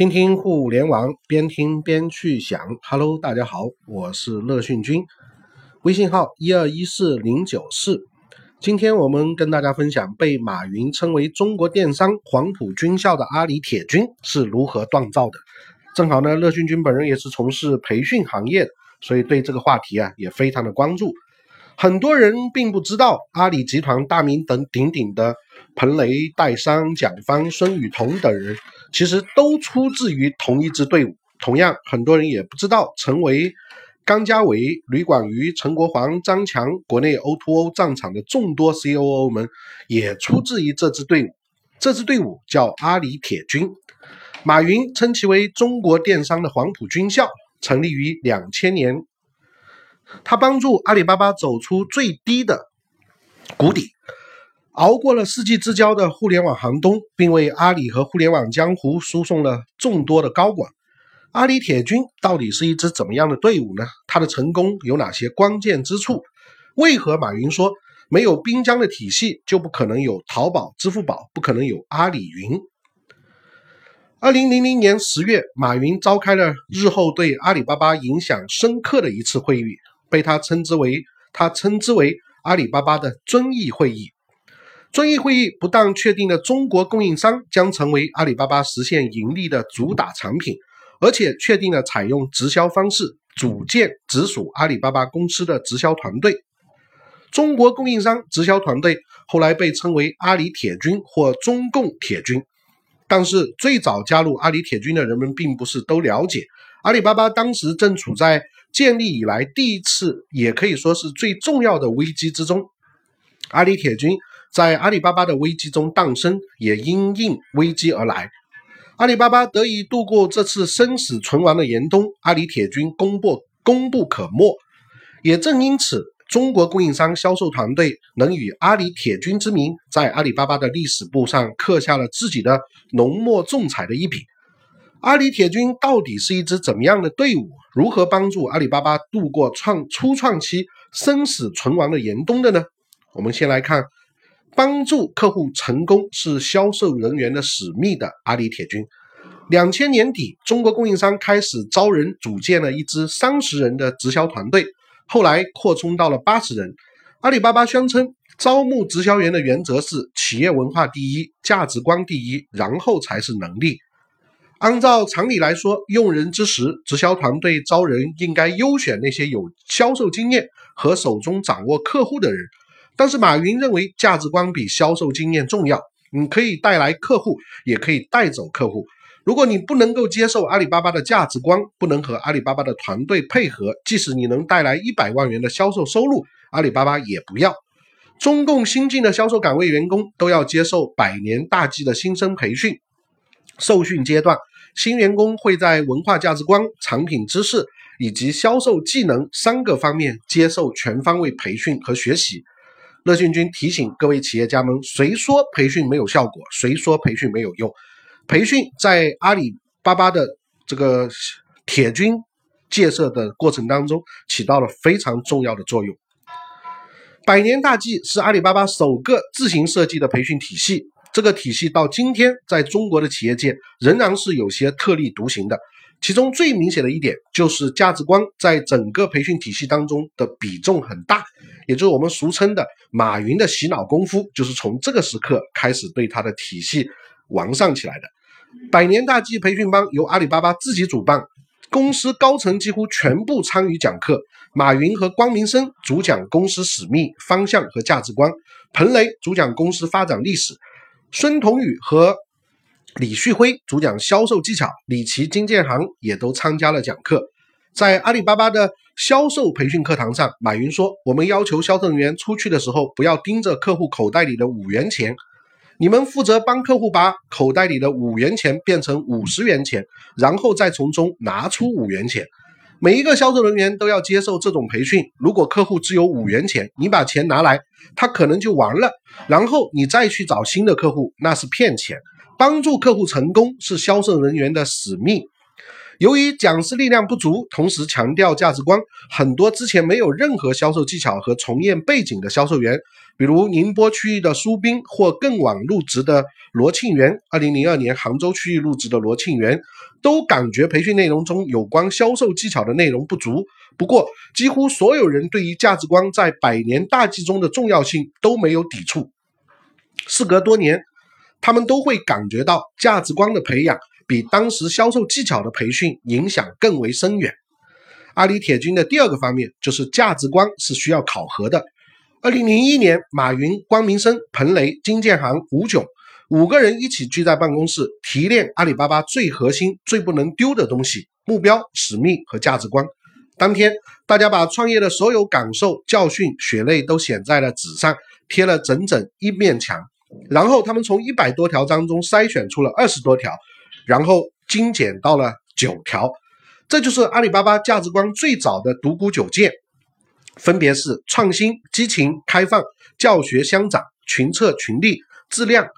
听听互联网，边听边去想。Hello，大家好，我是乐讯君，微信号一二一四零九四。今天我们跟大家分享被马云称为中国电商黄埔军校的阿里铁军是如何锻造的。正好呢，乐讯君本人也是从事培训行业的，所以对这个话题啊也非常的关注。很多人并不知道，阿里集团大名等鼎鼎的彭雷、戴珊、蒋方、孙雨桐等人，其实都出自于同一支队伍。同样，很多人也不知道，成为刚家伟、吕广瑜、陈国煌、张强国内 O2O 战场的众多 COO 们，也出自于这支队伍。这支队伍叫阿里铁军，马云称其为中国电商的黄埔军校，成立于两千年。他帮助阿里巴巴走出最低的谷底，熬过了世纪之交的互联网寒冬，并为阿里和互联网江湖输送了众多的高管。阿里铁军到底是一支怎么样的队伍呢？它的成功有哪些关键之处？为何马云说没有滨江的体系就不可能有淘宝、支付宝，不可能有阿里云？二零零零年十月，马云召开了日后对阿里巴巴影响深刻的一次会议。被他称之为，他称之为阿里巴巴的遵义会议。遵义会议不但确定了中国供应商将成为阿里巴巴实现盈利的主打产品，而且确定了采用直销方式组建直属阿里巴巴公司的直销团队。中国供应商直销团队后来被称为阿里铁军或中共铁军。但是最早加入阿里铁军的人们并不是都了解，阿里巴巴当时正处在。建立以来第一次，也可以说是最重要的危机之中，阿里铁军在阿里巴巴的危机中诞生，也因应危机而来。阿里巴巴得以度过这次生死存亡的严冬，阿里铁军功不功不可没。也正因此，中国供应商销售团队能以阿里铁军之名，在阿里巴巴的历史簿上刻下了自己的浓墨重彩的一笔。阿里铁军到底是一支怎么样的队伍？如何帮助阿里巴巴度过创初创期生死存亡的严冬的呢？我们先来看，帮助客户成功是销售人员的使命的阿里铁军。两千年底，中国供应商开始招人，组建了一支三十人的直销团队，后来扩充到了八十人。阿里巴巴宣称，招募直销员的原则是企业文化第一，价值观第一，然后才是能力。按照常理来说，用人之时，直销团队招人应该优选那些有销售经验和手中掌握客户的人。但是马云认为，价值观比销售经验重要。你可以带来客户，也可以带走客户。如果你不能够接受阿里巴巴的价值观，不能和阿里巴巴的团队配合，即使你能带来一百万元的销售收入，阿里巴巴也不要。中共新进的销售岗位员工都要接受百年大计的新生培训，受训阶段。新员工会在文化价值观、产品知识以及销售技能三个方面接受全方位培训和学习。乐讯君提醒各位企业家们：谁说培训没有效果？谁说培训没有用？培训在阿里巴巴的这个铁军建设的过程当中起到了非常重要的作用。百年大计是阿里巴巴首个自行设计的培训体系。这个体系到今天，在中国的企业界仍然是有些特立独行的。其中最明显的一点就是价值观在整个培训体系当中的比重很大，也就是我们俗称的马云的洗脑功夫，就是从这个时刻开始对他的体系完善起来的。百年大计培训班由阿里巴巴自己主办，公司高层几乎全部参与讲课。马云和光明生主讲公司使命、方向和价值观，彭雷主讲公司发展历史。孙彤宇和李旭辉主讲销售技巧，李琦、金建行也都参加了讲课。在阿里巴巴的销售培训课堂上，马云说：“我们要求销售人员出去的时候，不要盯着客户口袋里的五元钱，你们负责帮客户把口袋里的五元钱变成五十元钱，然后再从中拿出五元钱。”每一个销售人员都要接受这种培训。如果客户只有五元钱，你把钱拿来，他可能就完了。然后你再去找新的客户，那是骗钱。帮助客户成功是销售人员的使命。由于讲师力量不足，同时强调价值观，很多之前没有任何销售技巧和从业背景的销售员比如宁波区域的苏斌或更晚入职的罗庆元，二零零二年杭州区域入职的罗庆元，都感觉培训内容中有关销售技巧的内容不足。不过，几乎所有人对于价值观在百年大计中的重要性都没有抵触。事隔多年，他们都会感觉到价值观的培养比当时销售技巧的培训影响更为深远。阿里铁军的第二个方面就是价值观是需要考核的。二零零一年，马云、光明生、彭雷、金建行、吴炯五个人一起聚在办公室提炼阿里巴巴最核心、最不能丢的东西——目标、使命和价值观。当天，大家把创业的所有感受、教训、血泪都写在了纸上，贴了整整一面墙。然后，他们从一百多条当中筛选出了二十多条，然后精简到了九条。这就是阿里巴巴价值观最早的独孤九剑，分别是创新、激情、开放、教学相长、群策群力、质量、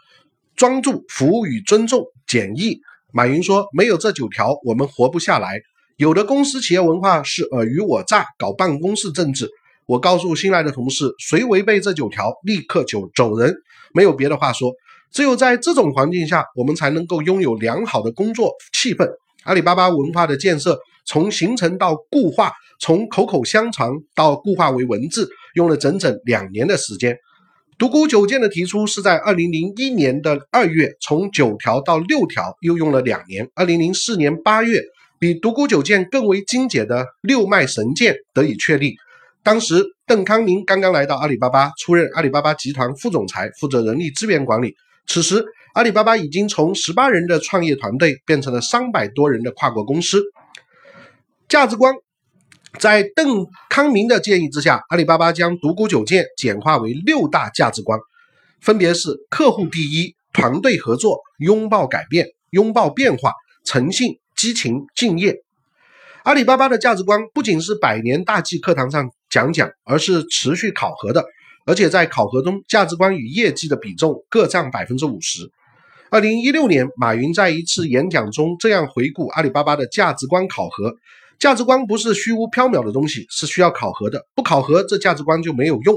专注、服务与尊重、简易。马云说：“没有这九条，我们活不下来。有的公司企业文化是尔虞我诈，搞办公室政治。我告诉新来的同事，谁违背这九条，立刻就走人。没有别的话说，只有在这种环境下，我们才能够拥有良好的工作气氛。”阿里巴巴文化的建设，从形成到固化，从口口相传到固化为文字，用了整整两年的时间。独孤九剑的提出是在二零零一年的二月，从九条到六条又用了两年。二零零四年八月，比独孤九剑更为精简的六脉神剑得以确立。当时邓康明刚刚来到阿里巴巴，出任阿里巴巴集团副总裁，负责人力资源管理。此时。阿里巴巴已经从十八人的创业团队变成了三百多人的跨国公司。价值观在邓康明的建议之下，阿里巴巴将独孤九剑简化为六大价值观，分别是客户第一、团队合作、拥抱改变、拥抱变化、诚信、激情、敬业。阿里巴巴的价值观不仅是百年大计课堂上讲讲，而是持续考核的，而且在考核中，价值观与业绩的比重各占百分之五十。二零一六年，马云在一次演讲中这样回顾阿里巴巴的价值观考核：价值观不是虚无缥缈的东西，是需要考核的。不考核，这价值观就没有用。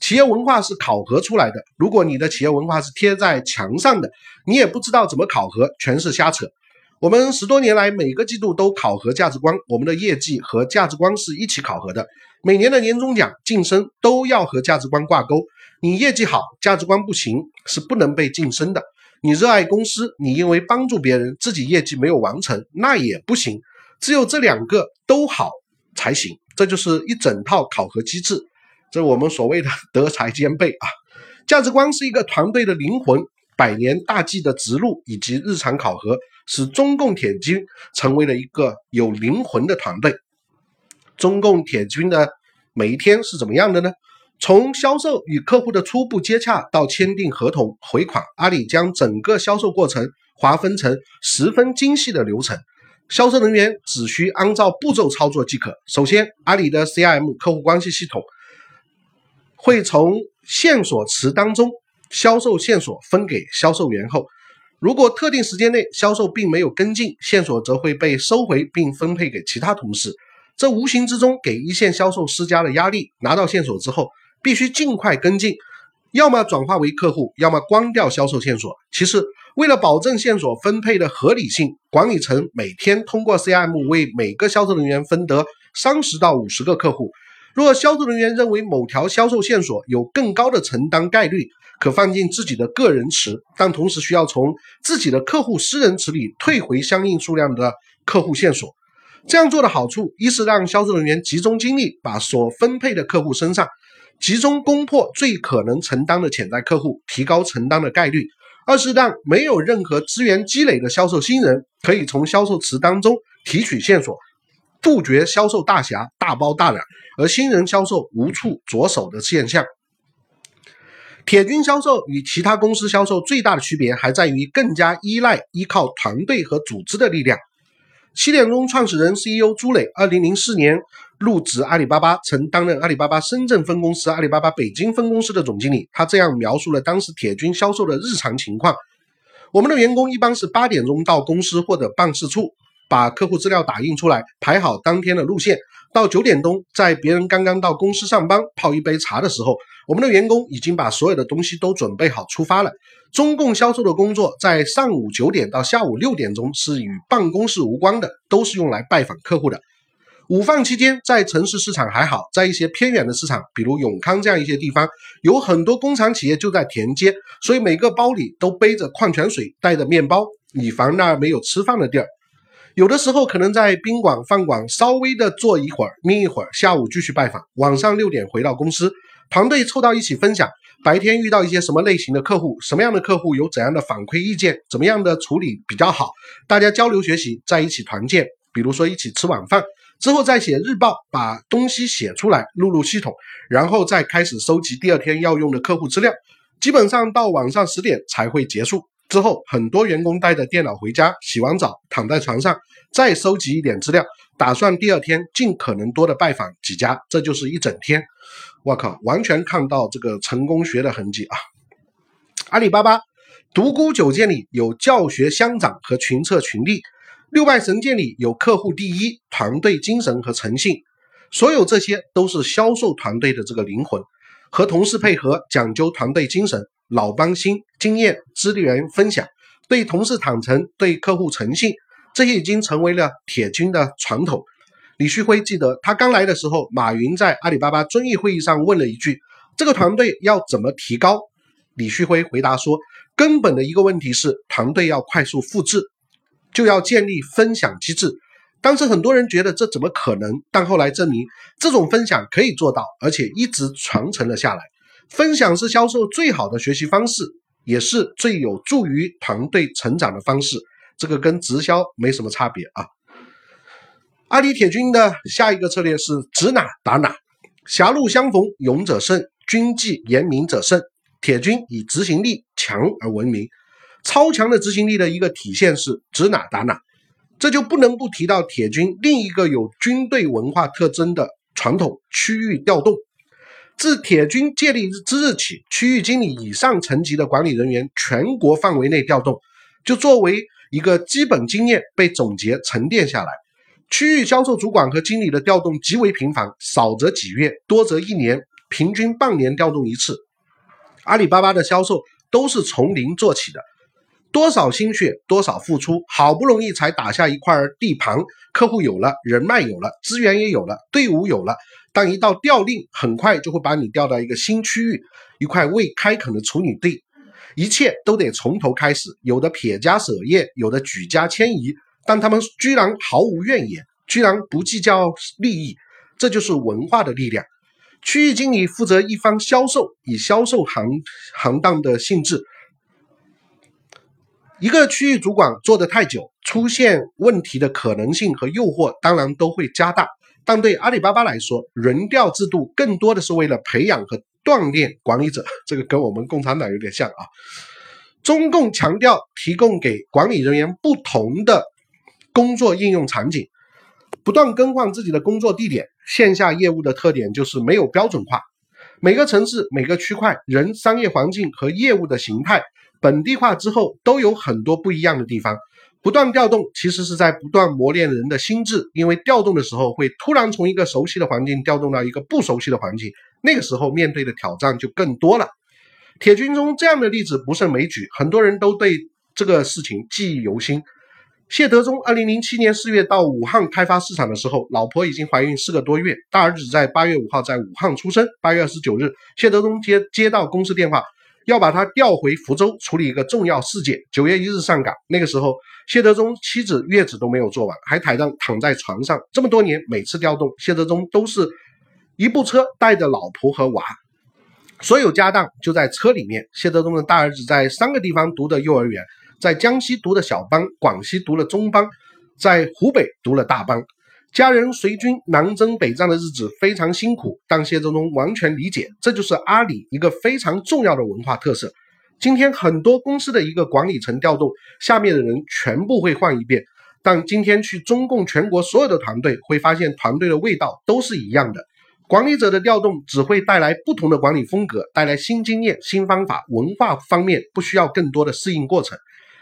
企业文化是考核出来的。如果你的企业文化是贴在墙上的，你也不知道怎么考核，全是瞎扯。我们十多年来每个季度都考核价值观，我们的业绩和价值观是一起考核的。每年的年终奖、晋升都要和价值观挂钩。你业绩好，价值观不行，是不能被晋升的。你热爱公司，你因为帮助别人，自己业绩没有完成，那也不行。只有这两个都好才行。这就是一整套考核机制，这我们所谓的德才兼备啊。价值观是一个团队的灵魂，百年大计的植入以及日常考核，使中共铁军成为了一个有灵魂的团队。中共铁军的每一天是怎么样的呢？从销售与客户的初步接洽到签订合同、回款，阿里将整个销售过程划分成十分精细的流程，销售人员只需按照步骤操作即可。首先，阿里的 CRM 客户关系系统会从线索池当中销售线索分给销售员后，如果特定时间内销售并没有跟进，线索则会被收回并分配给其他同事，这无形之中给一线销售施加了压力。拿到线索之后，必须尽快跟进，要么转化为客户，要么关掉销售线索。其次，为了保证线索分配的合理性，管理层每天通过 CRM 为每个销售人员分得三十到五十个客户。若销售人员认为某条销售线索有更高的承担概率，可放进自己的个人池，但同时需要从自己的客户私人池里退回相应数量的客户线索。这样做的好处，一是让销售人员集中精力把所分配的客户身上。集中攻破最可能承担的潜在客户，提高承担的概率；二是让没有任何资源积累的销售新人可以从销售池当中提取线索，杜绝销售大侠大包大揽，而新人销售无处着手的现象。铁军销售与其他公司销售最大的区别还在于更加依赖依靠团队和组织的力量。七点钟创始人 CEO 朱磊，二零零四年。入职阿里巴巴，曾担任阿里巴巴深圳分公司、阿里巴巴北京分公司的总经理。他这样描述了当时铁军销售的日常情况：我们的员工一般是八点钟到公司或者办事处，把客户资料打印出来，排好当天的路线。到九点钟，在别人刚刚到公司上班泡一杯茶的时候，我们的员工已经把所有的东西都准备好出发了。中共销售的工作在上午九点到下午六点钟是与办公室无关的，都是用来拜访客户的。午饭期间，在城市市场还好，在一些偏远的市场，比如永康这样一些地方，有很多工厂企业就在田间，所以每个包里都背着矿泉水，带着面包，以防那儿没有吃饭的地儿。有的时候可能在宾馆、饭馆稍微的坐一会儿，眯一会儿，下午继续拜访，晚上六点回到公司，团队凑到一起分享白天遇到一些什么类型的客户，什么样的客户有怎样的反馈意见，怎么样的处理比较好，大家交流学习，在一起团建，比如说一起吃晚饭之后再写日报，把东西写出来录入系统，然后再开始收集第二天要用的客户资料，基本上到晚上十点才会结束。之后，很多员工带着电脑回家，洗完澡躺在床上，再收集一点资料，打算第二天尽可能多的拜访几家，这就是一整天。我靠，完全看到这个成功学的痕迹啊！阿里巴巴独孤九剑里有教学相长和群策群力，六脉神剑里有客户第一、团队精神和诚信，所有这些都是销售团队的这个灵魂，和同事配合，讲究团队精神。老帮新，经验、资源分享，对同事坦诚，对客户诚信，这些已经成为了铁军的传统。李旭辉记得，他刚来的时候，马云在阿里巴巴遵义会议上问了一句：“这个团队要怎么提高？”李旭辉回答说：“根本的一个问题是，团队要快速复制，就要建立分享机制。”当时很多人觉得这怎么可能？但后来证明，这种分享可以做到，而且一直传承了下来。分享是销售最好的学习方式，也是最有助于团队成长的方式。这个跟直销没什么差别啊。阿里铁军的下一个策略是指哪打哪，狭路相逢勇者胜，军纪严明者胜。铁军以执行力强而闻名，超强的执行力的一个体现是指哪打哪。这就不能不提到铁军另一个有军队文化特征的传统——区域调动。自铁军建立之日起，区域经理以上层级的管理人员全国范围内调动，就作为一个基本经验被总结沉淀下来。区域销售主管和经理的调动极为频繁，少则几月，多则一年，平均半年调动一次。阿里巴巴的销售都是从零做起的，多少心血，多少付出，好不容易才打下一块地盘，客户有了，人脉有了，资源也有了，队伍有了。但一到调令，很快就会把你调到一个新区域，一块未开垦的处女地，一切都得从头开始。有的撇家舍业，有的举家迁移，但他们居然毫无怨言，居然不计较利益，这就是文化的力量。区域经理负责一方销售，以销售行行当的性质，一个区域主管做得太久，出现问题的可能性和诱惑当然都会加大。但对阿里巴巴来说，轮调制度更多的是为了培养和锻炼管理者，这个跟我们共产党有点像啊。中共强调提供给管理人员不同的工作应用场景，不断更换自己的工作地点。线下业务的特点就是没有标准化，每个城市、每个区块、人、商业环境和业务的形态本地化之后，都有很多不一样的地方。不断调动，其实是在不断磨练人的心智，因为调动的时候会突然从一个熟悉的环境调动到一个不熟悉的环境，那个时候面对的挑战就更多了。铁军中这样的例子不胜枚举，很多人都对这个事情记忆犹新。谢德忠二零零七年四月到武汉开发市场的时候，老婆已经怀孕四个多月，大儿子在八月五号在武汉出生。八月二十九日，谢德忠接接到公司电话。要把他调回福州处理一个重要事件。九月一日上岗，那个时候谢德忠妻子月子都没有做完，还躺在躺在床上。这么多年，每次调动，谢德忠都是一部车带着老婆和娃，所有家当就在车里面。谢德忠的大儿子在三个地方读的幼儿园，在江西读的小班，广西读了中班，在湖北读了大班。家人随军南征北战的日子非常辛苦，但谢德忠完全理解，这就是阿里一个非常重要的文化特色。今天很多公司的一个管理层调动，下面的人全部会换一遍，但今天去中共全国所有的团队，会发现团队的味道都是一样的。管理者的调动只会带来不同的管理风格，带来新经验、新方法，文化方面不需要更多的适应过程。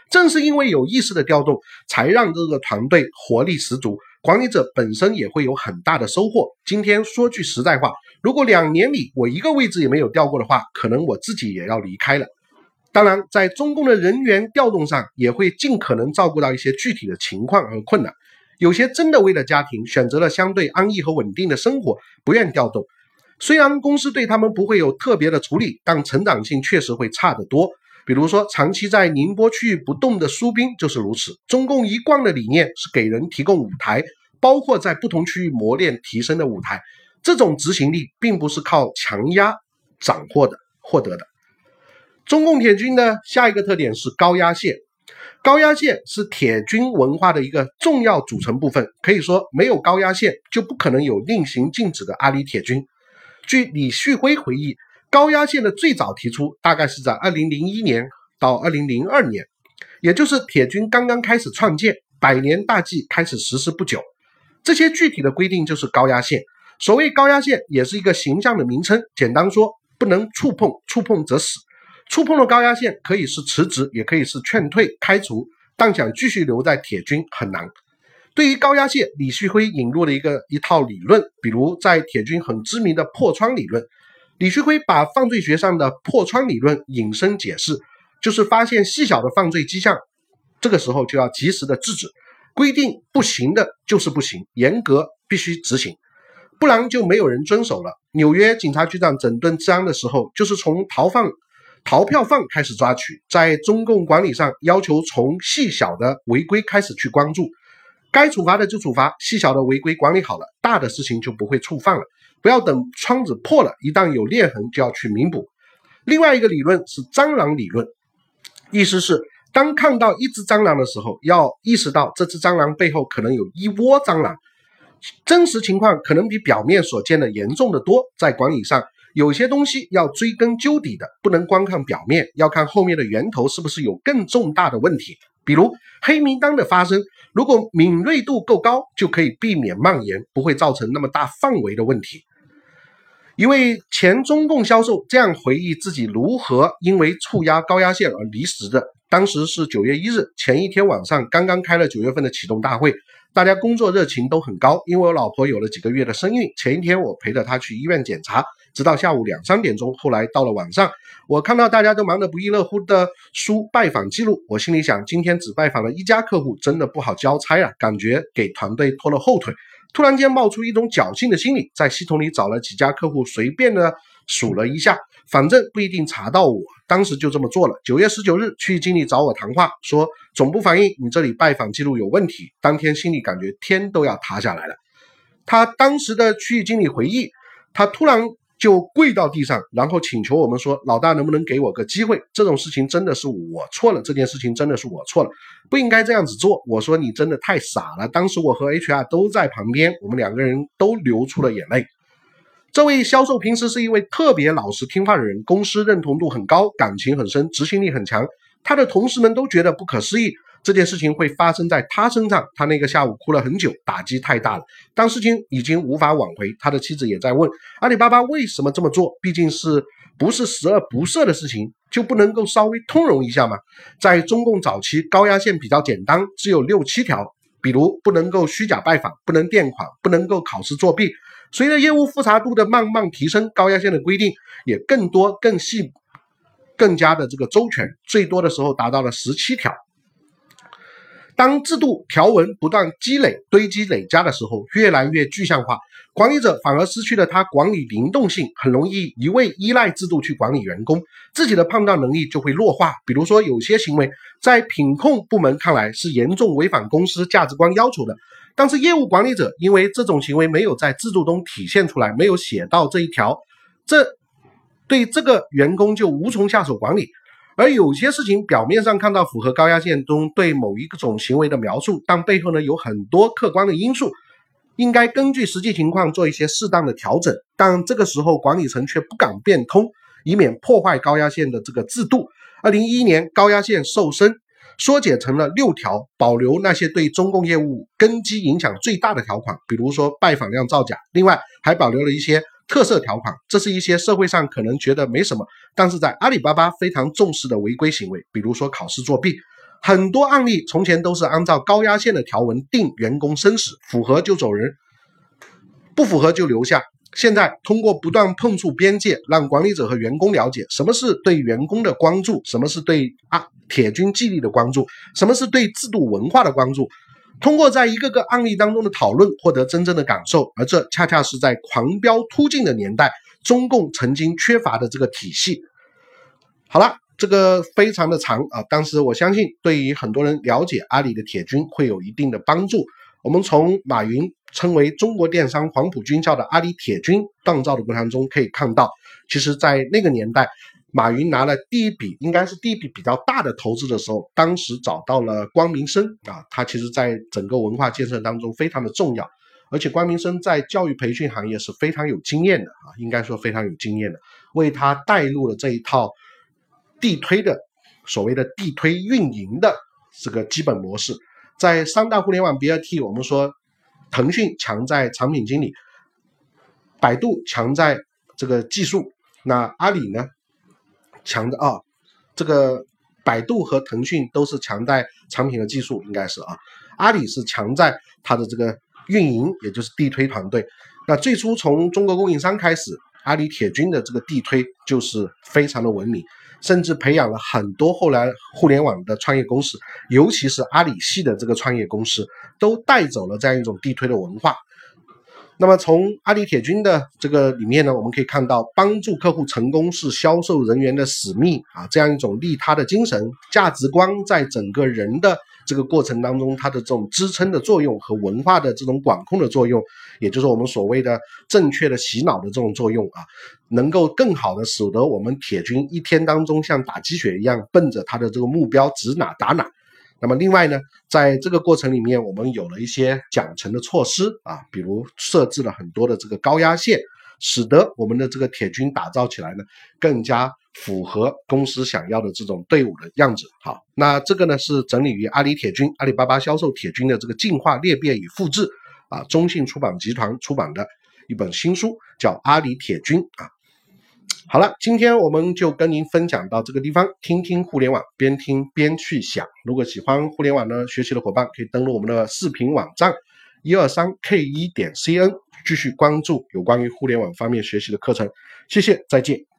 正是因为有意识的调动，才让这个团队活力十足。管理者本身也会有很大的收获。今天说句实在话，如果两年里我一个位置也没有调过的话，可能我自己也要离开了。当然，在中共的人员调动上，也会尽可能照顾到一些具体的情况和困难。有些真的为了家庭选择了相对安逸和稳定的生活，不愿调动。虽然公司对他们不会有特别的处理，但成长性确实会差得多。比如说，长期在宁波区域不动的苏兵就是如此。中共一贯的理念是给人提供舞台，包括在不同区域磨练提升的舞台。这种执行力并不是靠强压斩获的获得的。中共铁军的下一个特点是高压线，高压线是铁军文化的一个重要组成部分。可以说，没有高压线，就不可能有令行禁止的阿里铁军。据李旭辉回忆。高压线的最早提出大概是在二零零一年到二零零二年，也就是铁军刚刚开始创建，百年大计开始实施不久。这些具体的规定就是高压线。所谓高压线，也是一个形象的名称。简单说，不能触碰，触碰则死。触碰了高压线，可以是辞职，也可以是劝退、开除，但想继续留在铁军很难。对于高压线，李旭辉引入了一个一套理论，比如在铁军很知名的破窗理论。李旭辉把犯罪学上的破窗理论引申解释，就是发现细小的犯罪迹象，这个时候就要及时的制止，规定不行的就是不行，严格必须执行，不然就没有人遵守了。纽约警察局长整顿治安的时候，就是从逃犯、逃票犯开始抓取，在中共管理上要求从细小的违规开始去关注，该处罚的就处罚，细小的违规管理好了，大的事情就不会触犯了。不要等窗子破了，一旦有裂痕就要去弥补。另外一个理论是蟑螂理论，意思是当看到一只蟑螂的时候，要意识到这只蟑螂背后可能有一窝蟑螂，真实情况可能比表面所见的严重的多。在管理上，有些东西要追根究底的，不能光看表面，要看后面的源头是不是有更重大的问题。比如黑名单的发生，如果敏锐度够高，就可以避免蔓延，不会造成那么大范围的问题。一位前中共销售这样回忆自己如何因为触压高压线而离职的。当时是九月一日前一天晚上，刚刚开了九月份的启动大会，大家工作热情都很高。因为我老婆有了几个月的身孕，前一天我陪着她去医院检查，直到下午两三点钟。后来到了晚上，我看到大家都忙得不亦乐乎的输拜访记录，我心里想，今天只拜访了一家客户，真的不好交差啊，感觉给团队拖了后腿。突然间冒出一种侥幸的心理，在系统里找了几家客户，随便的数了一下，反正不一定查到我。当时就这么做了。九月十九日，区域经理找我谈话，说总部反映你这里拜访记录有问题。当天心里感觉天都要塌下来了。他当时的区域经理回忆，他突然。就跪到地上，然后请求我们说：“老大，能不能给我个机会？这种事情真的是我错了，这件事情真的是我错了，不应该这样子做。”我说：“你真的太傻了。”当时我和 HR 都在旁边，我们两个人都流出了眼泪。这位销售平时是一位特别老实听话的人，公司认同度很高，感情很深，执行力很强，他的同事们都觉得不可思议。这件事情会发生在他身上，他那个下午哭了很久，打击太大了。当事情已经无法挽回，他的妻子也在问阿里巴巴为什么这么做？毕竟是不是十恶不赦的事情，就不能够稍微通融一下吗？在中共早期，高压线比较简单，只有六七条，比如不能够虚假拜访，不能垫款，不能够考试作弊。随着业务复杂度的慢慢提升，高压线的规定也更多、更细、更加的这个周全，最多的时候达到了十七条。当制度条文不断积累、堆积、累加的时候，越来越具象化，管理者反而失去了他管理灵动性，很容易一味依赖制度去管理员工，自己的判断能力就会弱化。比如说，有些行为在品控部门看来是严重违反公司价值观要求的，但是业务管理者因为这种行为没有在制度中体现出来，没有写到这一条，这对这个员工就无从下手管理。而有些事情表面上看到符合高压线中对某一种行为的描述，但背后呢有很多客观的因素，应该根据实际情况做一些适当的调整。但这个时候管理层却不敢变通，以免破坏高压线的这个制度。二零一一年高压线瘦身，缩减成了六条，保留那些对中共业务根基影响最大的条款，比如说拜访量造假。另外还保留了一些。特色条款，这是一些社会上可能觉得没什么，但是在阿里巴巴非常重视的违规行为，比如说考试作弊。很多案例从前都是按照高压线的条文定员工生死，符合就走人，不符合就留下。现在通过不断碰触边界，让管理者和员工了解什么是对员工的关注，什么是对啊铁军纪律的关注，什么是对制度文化的关注。通过在一个个案例当中的讨论，获得真正的感受，而这恰恰是在狂飙突进的年代，中共曾经缺乏的这个体系。好了，这个非常的长啊，但是我相信对于很多人了解阿里的铁军会有一定的帮助。我们从马云称为中国电商黄埔军校的阿里铁军锻造的过程中可以看到，其实，在那个年代。马云拿了第一笔，应该是第一笔比较大的投资的时候，当时找到了光明生啊，他其实在整个文化建设当中非常的重要，而且光明生在教育培训行业是非常有经验的啊，应该说非常有经验的，为他带入了这一套地推的所谓的地推运营的这个基本模式。在三大互联网 BAT，我们说腾讯强在产品经理，百度强在这个技术，那阿里呢？强的啊，这个百度和腾讯都是强在产品和技术，应该是啊。阿里是强在它的这个运营，也就是地推团队。那最初从中国供应商开始，阿里铁军的这个地推就是非常的文明，甚至培养了很多后来互联网的创业公司，尤其是阿里系的这个创业公司，都带走了这样一种地推的文化。那么从阿里铁军的这个里面呢，我们可以看到，帮助客户成功是销售人员的使命啊，这样一种利他的精神、价值观，在整个人的这个过程当中，它的这种支撑的作用和文化的这种管控的作用，也就是我们所谓的正确的洗脑的这种作用啊，能够更好的使得我们铁军一天当中像打鸡血一样，奔着他的这个目标指哪打哪。那么另外呢，在这个过程里面，我们有了一些奖惩的措施啊，比如设置了很多的这个高压线，使得我们的这个铁军打造起来呢，更加符合公司想要的这种队伍的样子。好，那这个呢是整理于阿里铁军、阿里巴巴销售铁军的这个进化裂变与复制啊，中信出版集团出版的一本新书，叫《阿里铁军》啊。好了，今天我们就跟您分享到这个地方。听听互联网，边听边去想。如果喜欢互联网呢学习的伙伴，可以登录我们的视频网站一二三 K 一点 C N，继续关注有关于互联网方面学习的课程。谢谢，再见。